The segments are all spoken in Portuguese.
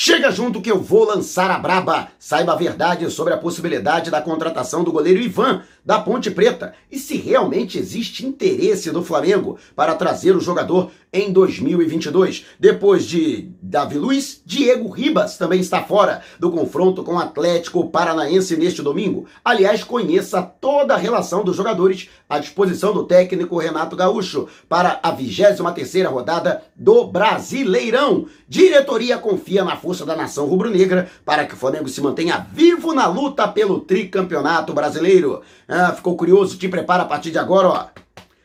Chega junto que eu vou lançar a braba. Saiba a verdade sobre a possibilidade da contratação do goleiro Ivan da Ponte Preta e se realmente existe interesse do Flamengo para trazer o jogador em 2022. Depois de Davi Luiz, Diego Ribas também está fora do confronto com o Atlético Paranaense neste domingo. Aliás, conheça toda a relação dos jogadores à disposição do técnico Renato Gaúcho para a 23ª rodada do Brasileirão. Diretoria confia na força da nação rubro-negra para que o Flamengo se mantenha vivo na luta pelo tricampeonato brasileiro. Ah, ficou curioso? Te prepara a partir de agora, ó.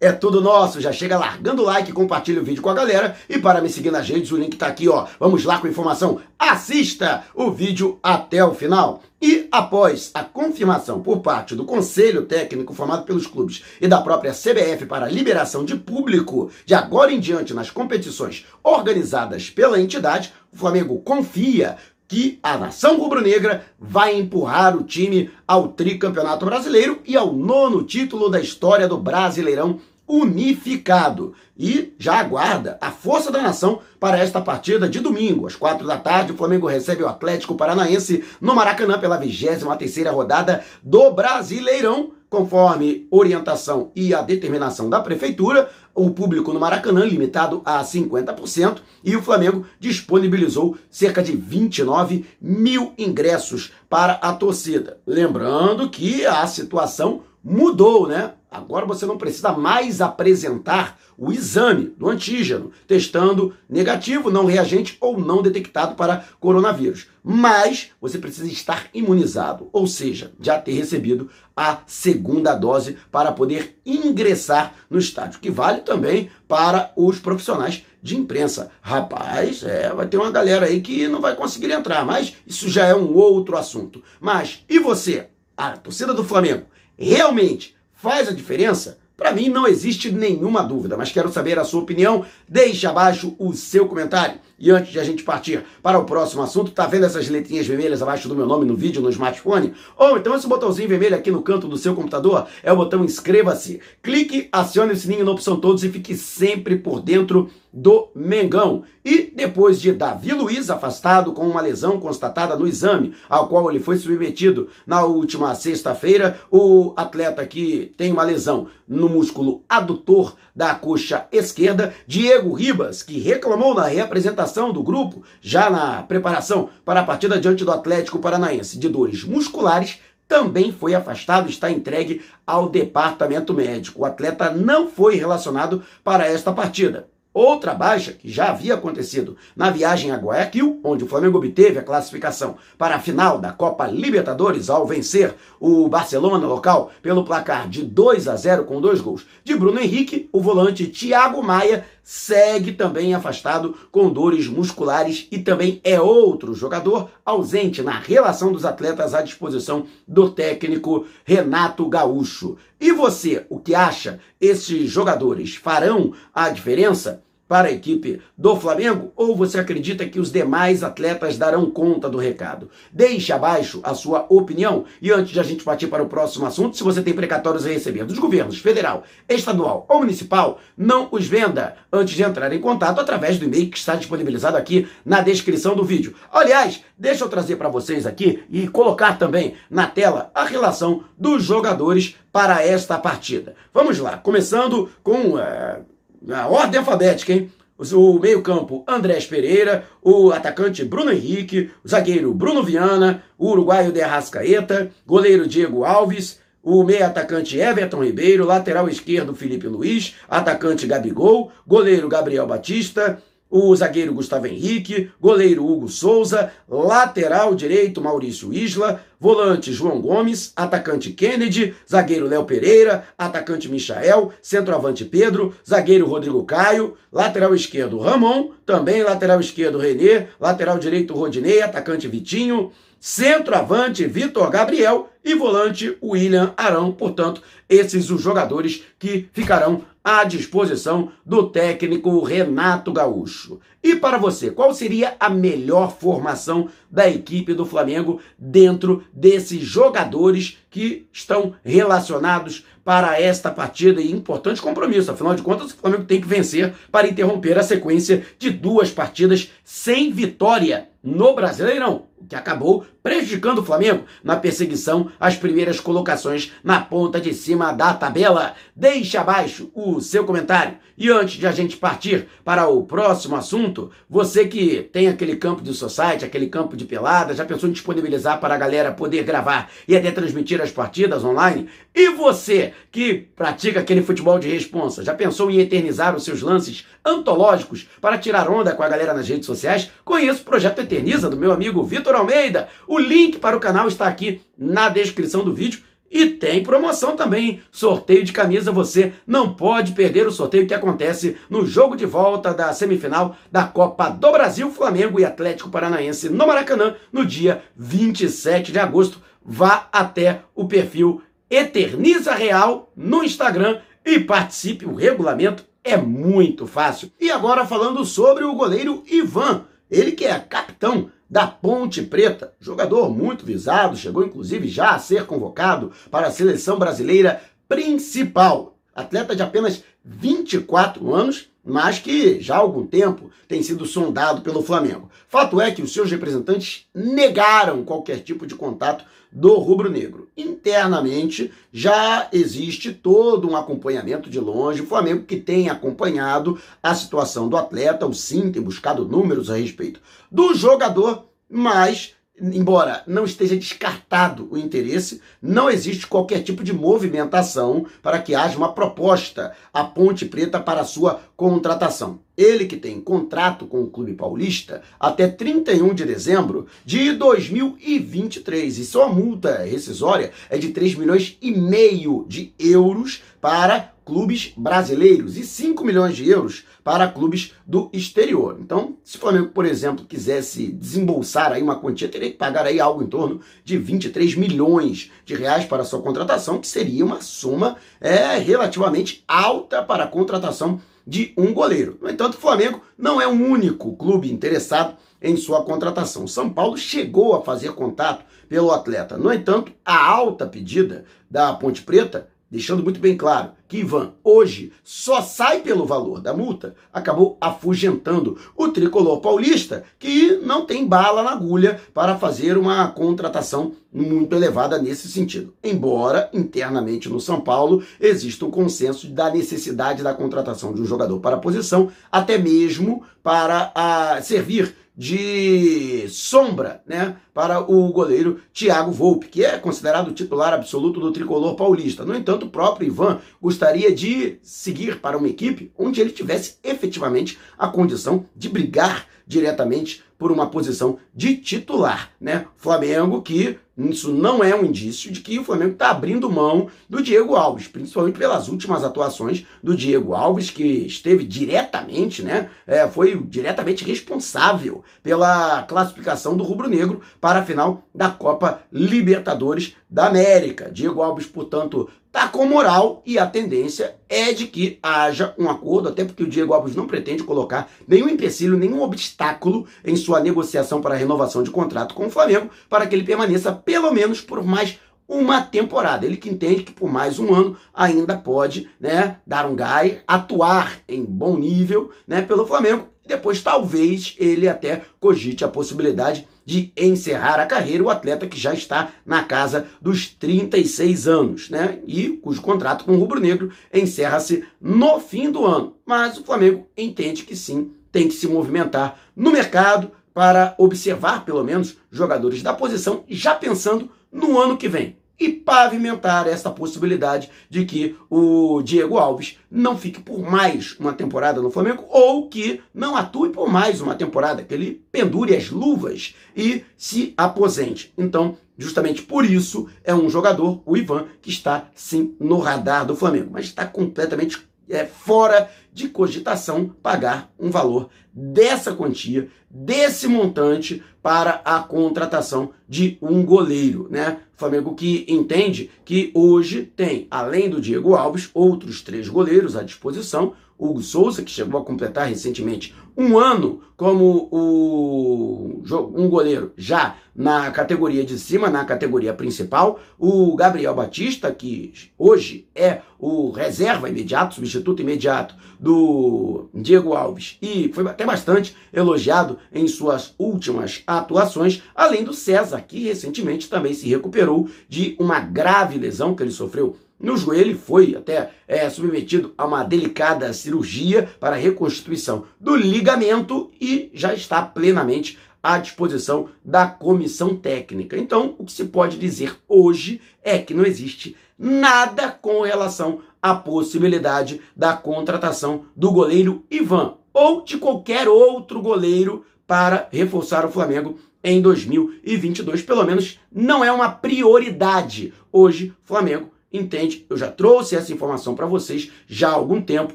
É tudo nosso, já chega largando o like, compartilha o vídeo com a galera e para me seguir nas redes o link tá aqui, ó. Vamos lá com a informação. Assista o vídeo até o final. E após a confirmação por parte do Conselho Técnico formado pelos clubes e da própria CBF para a liberação de público de agora em diante nas competições organizadas pela entidade, o Flamengo confia que a nação rubro-negra vai empurrar o time ao tricampeonato brasileiro e ao nono título da história do Brasileirão unificado e já aguarda a força da nação para esta partida de domingo, às quatro da tarde. O Flamengo recebe o Atlético Paranaense no Maracanã pela 23 terceira rodada do Brasileirão. Conforme orientação e a determinação da Prefeitura, o público no Maracanã limitado a 50% e o Flamengo disponibilizou cerca de 29 mil ingressos para a torcida. Lembrando que a situação mudou, né? Agora você não precisa mais apresentar o exame do antígeno, testando negativo, não reagente ou não detectado para coronavírus. Mas você precisa estar imunizado, ou seja, já ter recebido a segunda dose para poder ingressar no estádio, que vale também para os profissionais de imprensa. Rapaz, é, vai ter uma galera aí que não vai conseguir entrar, mas isso já é um outro assunto. Mas e você, a torcida do Flamengo, realmente faz a diferença? Para mim não existe nenhuma dúvida, mas quero saber a sua opinião. Deixe abaixo o seu comentário. E antes de a gente partir para o próximo assunto, tá vendo essas letrinhas vermelhas abaixo do meu nome no vídeo no smartphone? Ou então esse botãozinho vermelho aqui no canto do seu computador é o botão inscreva-se. Clique, acione o sininho na opção todos e fique sempre por dentro do Mengão. E depois de Davi Luiz afastado com uma lesão constatada no exame, ao qual ele foi submetido na última sexta-feira, o atleta que tem uma lesão no músculo adutor da coxa esquerda, Diego Ribas, que reclamou na reapresentação do grupo, já na preparação para a partida diante do Atlético Paranaense, de dores musculares, também foi afastado, está entregue ao departamento médico. O atleta não foi relacionado para esta partida. Outra baixa que já havia acontecido na viagem a Guayaquil, onde o Flamengo obteve a classificação para a final da Copa Libertadores ao vencer o Barcelona local pelo placar de 2 a 0 com dois gols de Bruno Henrique, o volante Thiago Maia segue também afastado com dores musculares e também é outro jogador ausente na relação dos atletas à disposição do técnico Renato Gaúcho. E você, o que acha? Esses jogadores farão a diferença? Para a equipe do Flamengo ou você acredita que os demais atletas darão conta do recado? Deixe abaixo a sua opinião e antes de a gente partir para o próximo assunto, se você tem precatórios a receber dos governos federal, estadual ou municipal, não os venda antes de entrar em contato através do e-mail que está disponibilizado aqui na descrição do vídeo. Aliás, deixa eu trazer para vocês aqui e colocar também na tela a relação dos jogadores para esta partida. Vamos lá, começando com... Uh, na ordem alfabética, hein? O meio-campo Andrés Pereira, o atacante Bruno Henrique, o zagueiro Bruno Viana, o uruguaio De Arrascaeta, goleiro Diego Alves, o meio-atacante Everton Ribeiro, lateral esquerdo Felipe Luiz, atacante Gabigol, goleiro Gabriel Batista, o zagueiro Gustavo Henrique, goleiro Hugo Souza, lateral direito Maurício Isla, volante João Gomes, atacante Kennedy, zagueiro Léo Pereira, atacante Michael, centroavante Pedro, zagueiro Rodrigo Caio, lateral esquerdo Ramon, também lateral esquerdo Renê, lateral direito Rodinei, atacante Vitinho, centroavante Vitor Gabriel e volante William Arão. Portanto, esses os jogadores que ficarão à disposição do técnico Renato Gaúcho. E para você, qual seria a melhor formação da equipe do Flamengo dentro desses jogadores que estão relacionados para esta partida e importante compromisso? Afinal de contas, o Flamengo tem que vencer para interromper a sequência de duas partidas sem vitória no Brasileirão, o que acabou prejudicando o Flamengo na perseguição às primeiras colocações na ponta de cima da tabela. Deixe abaixo o seu comentário. E antes de a gente partir para o próximo assunto, você que tem aquele campo de society, aquele campo de pelada, já pensou em disponibilizar para a galera poder gravar e até transmitir as partidas online? E você que pratica aquele futebol de responsa, já pensou em eternizar os seus lances antológicos para tirar onda com a galera nas redes sociais? Conheço o projeto Eterniza do meu amigo Vitor Almeida. O link para o canal está aqui na descrição do vídeo. E tem promoção também, sorteio de camisa. Você não pode perder o sorteio que acontece no jogo de volta da semifinal da Copa do Brasil, Flamengo e Atlético Paranaense no Maracanã, no dia 27 de agosto. Vá até o perfil Eterniza Real no Instagram e participe. O regulamento é muito fácil. E agora falando sobre o goleiro Ivan, ele que é capitão da Ponte Preta, jogador muito visado, chegou inclusive já a ser convocado para a seleção brasileira principal. Atleta de apenas 24 anos, mas que já há algum tempo tem sido sondado pelo Flamengo. Fato é que os seus representantes negaram qualquer tipo de contato do rubro-negro. Internamente já existe todo um acompanhamento de longe. O Flamengo que tem acompanhado a situação do atleta, o sim tem buscado números a respeito do jogador, mas embora não esteja descartado o interesse, não existe qualquer tipo de movimentação para que haja uma proposta à Ponte Preta para sua contratação. Ele que tem contrato com o Clube Paulista até 31 de dezembro de 2023 e sua multa rescisória é de 3 milhões e meio de euros para clubes brasileiros e 5 milhões de euros para clubes do exterior. Então, se o Flamengo, por exemplo, quisesse desembolsar aí uma quantia, teria que pagar aí algo em torno de 23 milhões de reais para sua contratação, que seria uma soma é, relativamente alta para a contratação de um goleiro. No entanto, o Flamengo não é o único clube interessado em sua contratação. São Paulo chegou a fazer contato pelo atleta. No entanto, a alta pedida da Ponte Preta deixando muito bem claro que Ivan hoje só sai pelo valor da multa, acabou afugentando o tricolor paulista, que não tem bala na agulha para fazer uma contratação muito elevada nesse sentido. Embora internamente no São Paulo exista um consenso da necessidade da contratação de um jogador para a posição, até mesmo para a, servir de sombra né, para o goleiro Thiago Volpe, que é considerado titular absoluto do tricolor paulista. No entanto, o próprio Ivan gostaria de seguir para uma equipe onde ele tivesse efetivamente a condição de brigar diretamente por uma posição de titular, né? Flamengo que isso não é um indício de que o Flamengo está abrindo mão do Diego Alves, principalmente pelas últimas atuações do Diego Alves, que esteve diretamente, né? É, foi diretamente responsável pela classificação do Rubro Negro para a final da Copa Libertadores da América. Diego Alves, portanto, tá com moral e a tendência é de que haja um acordo, até porque o Diego Alves não pretende colocar nenhum empecilho, nenhum obstáculo em sua negociação para a renovação de contrato com o Flamengo, para que ele permaneça pelo menos por mais uma temporada. Ele que entende que por mais um ano ainda pode né, dar um gás, atuar em bom nível né, pelo Flamengo. Depois talvez ele até cogite a possibilidade de encerrar a carreira, o atleta que já está na casa dos 36 anos, né? E cujo contrato com o Rubro Negro encerra-se no fim do ano. Mas o Flamengo entende que sim, tem que se movimentar no mercado para observar, pelo menos, jogadores da posição, já pensando no ano que vem e pavimentar essa possibilidade de que o Diego Alves não fique por mais uma temporada no Flamengo ou que não atue por mais uma temporada, que ele pendure as luvas e se aposente. Então, justamente por isso, é um jogador, o Ivan, que está sim no radar do Flamengo, mas está completamente é, fora de cogitação pagar um valor dessa quantia, desse montante para a contratação de um goleiro, né? Flamengo que entende que hoje tem, além do Diego Alves, outros três goleiros à disposição. Hugo Souza, que chegou a completar recentemente um ano como o, um goleiro já na categoria de cima, na categoria principal. O Gabriel Batista, que hoje é o reserva imediato, substituto imediato do Diego Alves, e foi até bastante elogiado em suas últimas atuações, além do César, que recentemente também se recuperou de uma grave lesão que ele sofreu no joelho foi até é, submetido a uma delicada cirurgia para reconstituição do ligamento e já está plenamente à disposição da comissão técnica. Então, o que se pode dizer hoje é que não existe nada com relação à possibilidade da contratação do goleiro Ivan ou de qualquer outro goleiro para reforçar o Flamengo em 2022. Pelo menos não é uma prioridade. Hoje, Flamengo entende, eu já trouxe essa informação para vocês já há algum tempo,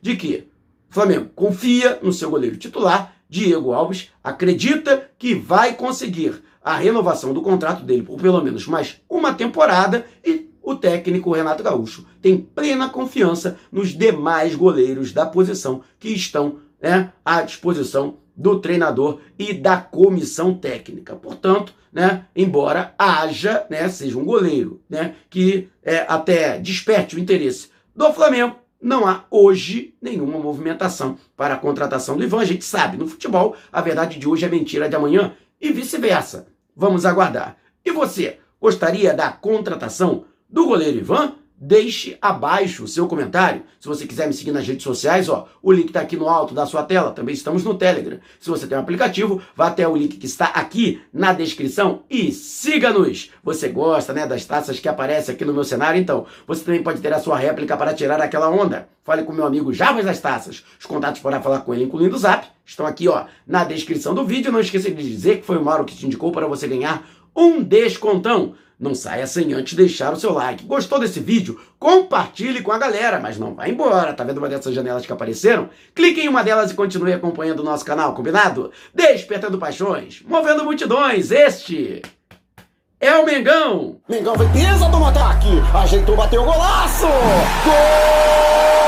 de que Flamengo confia no seu goleiro titular, Diego Alves, acredita que vai conseguir a renovação do contrato dele por pelo menos mais uma temporada e o técnico Renato Gaúcho tem plena confiança nos demais goleiros da posição que estão né, à disposição do treinador e da comissão técnica. Portanto, né, embora haja, né, seja um goleiro, né, que é, até desperte o interesse do Flamengo, não há hoje nenhuma movimentação para a contratação do Ivan. A gente sabe, no futebol, a verdade de hoje é mentira de amanhã e vice-versa. Vamos aguardar. E você, gostaria da contratação do goleiro Ivan? Deixe abaixo o seu comentário. Se você quiser me seguir nas redes sociais, ó, o link está aqui no alto da sua tela. Também estamos no Telegram. Se você tem um aplicativo, vá até o link que está aqui na descrição e siga-nos. Você gosta, né, das taças que aparecem aqui no meu cenário? Então, você também pode ter a sua réplica para tirar aquela onda. Fale com meu amigo Javas das Taças. Os contatos para falar com ele, incluindo o Zap, estão aqui, ó, na descrição do vídeo. Não esqueça de dizer que foi o Mauro que te indicou para você ganhar um descontão. Não saia sem antes deixar o seu like. Gostou desse vídeo? Compartilhe com a galera, mas não vá embora. Tá vendo uma dessas janelas que apareceram? Clique em uma delas e continue acompanhando o nosso canal, combinado? Despertando paixões, movendo multidões, este é o Mengão. Mengão foi pesa do ataque, ajeitou, bateu o golaço! Gol!